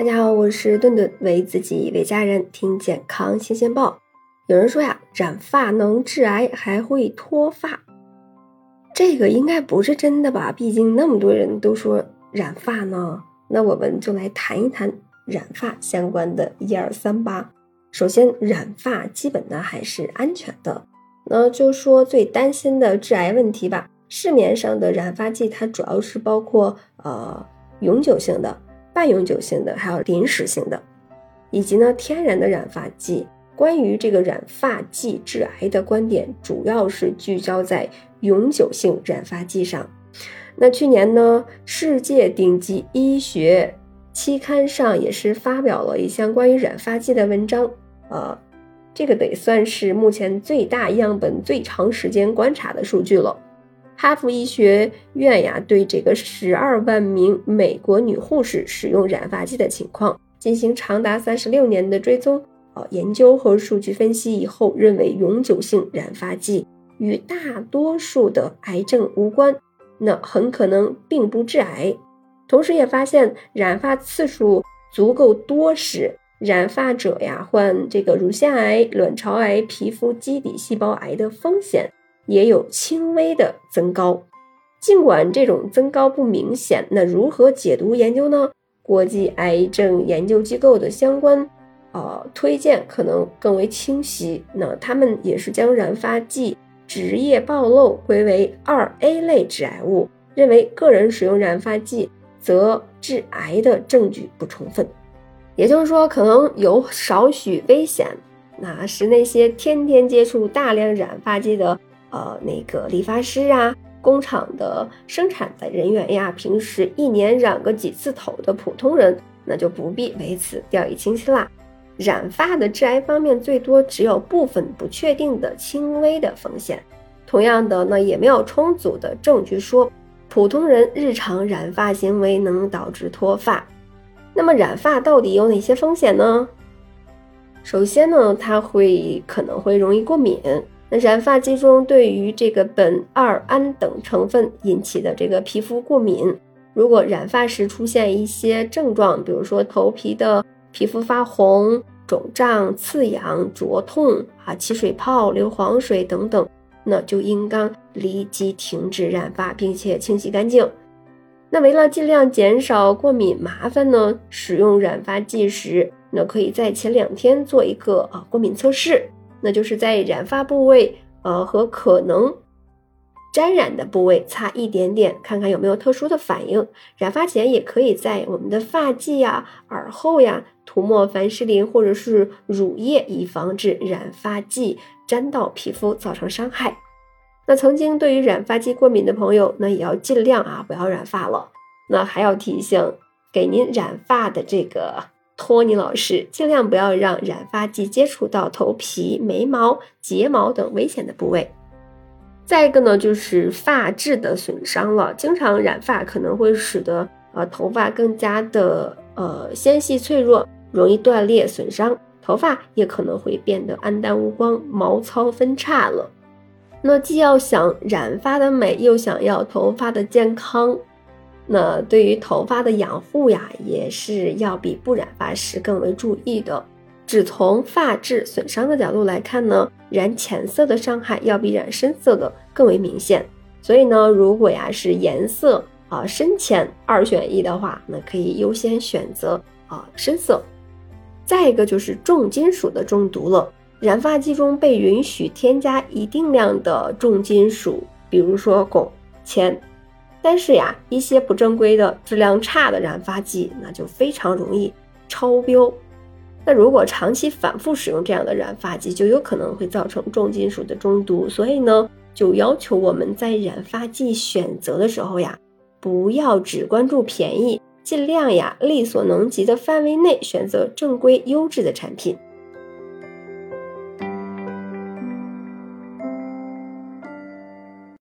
大家好，我是顿顿，为自己为家人听健康新鲜报。有人说呀，染发能致癌，还会脱发，这个应该不是真的吧？毕竟那么多人都说染发呢。那我们就来谈一谈染发相关的一二三吧。首先，染发基本呢还是安全的。那就说最担心的致癌问题吧。市面上的染发剂，它主要是包括呃永久性的、半永久性的，还有临时性的，以及呢天然的染发剂。关于这个染发剂致癌的观点，主要是聚焦在永久性染发剂上。那去年呢，世界顶级医学期刊上也是发表了一项关于染发剂的文章，呃，这个得算是目前最大样本、最长时间观察的数据了。哈佛医学院呀，对这个十二万名美国女护士使用染发剂的情况进行长达三十六年的追踪，啊，研究和数据分析以后，认为永久性染发剂与大多数的癌症无关，那很可能并不致癌。同时，也发现染发次数足够多时，染发者呀患这个乳腺癌、卵巢癌、皮肤基底细胞癌的风险。也有轻微的增高，尽管这种增高不明显，那如何解读研究呢？国际癌症研究机构的相关呃推荐可能更为清晰。那他们也是将染发剂职业暴露归为二 A 类致癌物，认为个人使用染发剂则致癌的证据不充分，也就是说可能有少许危险。那是那些天天接触大量染发剂的。呃，那个理发师啊，工厂的生产的人员呀，平时一年染个几次头的普通人，那就不必为此掉以轻心啦。染发的致癌方面，最多只有部分不确定的轻微的风险。同样的，呢也没有充足的证据说普通人日常染发行为能导致脱发。那么，染发到底有哪些风险呢？首先呢，它会可能会容易过敏。那染发剂中对于这个苯二胺等成分引起的这个皮肤过敏，如果染发时出现一些症状，比如说头皮的皮肤发红、肿胀、刺痒、灼痛啊、起水泡、流黄水等等，那就应当立即停止染发，并且清洗干净。那为了尽量减少过敏麻烦呢，使用染发剂时，那可以在前两天做一个啊过敏测试。那就是在染发部位，呃，和可能沾染的部位擦一点点，看看有没有特殊的反应。染发前也可以在我们的发际呀、耳后呀涂抹凡士林或者是乳液，以防止染发剂沾到皮肤造成伤害。那曾经对于染发剂过敏的朋友，那也要尽量啊不要染发了。那还要提醒给您染发的这个。托尼老师，尽量不要让染发剂接触到头皮、眉毛、睫毛等危险的部位。再一个呢，就是发质的损伤了。经常染发可能会使得呃头发更加的呃纤细脆弱，容易断裂损伤，头发也可能会变得暗淡无光、毛糙分叉了。那既要想染发的美，又想要头发的健康。那对于头发的养护呀，也是要比不染发时更为注意的。只从发质损伤的角度来看呢，染浅色的伤害要比染深色的更为明显。所以呢，如果呀是颜色啊深浅二选一的话，那可以优先选择啊深色。再一个就是重金属的中毒了，染发剂中被允许添加一定量的重金属，比如说汞、铅。但是呀，一些不正规的、质量差的染发剂，那就非常容易超标。那如果长期反复使用这样的染发剂，就有可能会造成重金属的中毒。所以呢，就要求我们在染发剂选择的时候呀，不要只关注便宜，尽量呀力所能及的范围内选择正规优质的产品。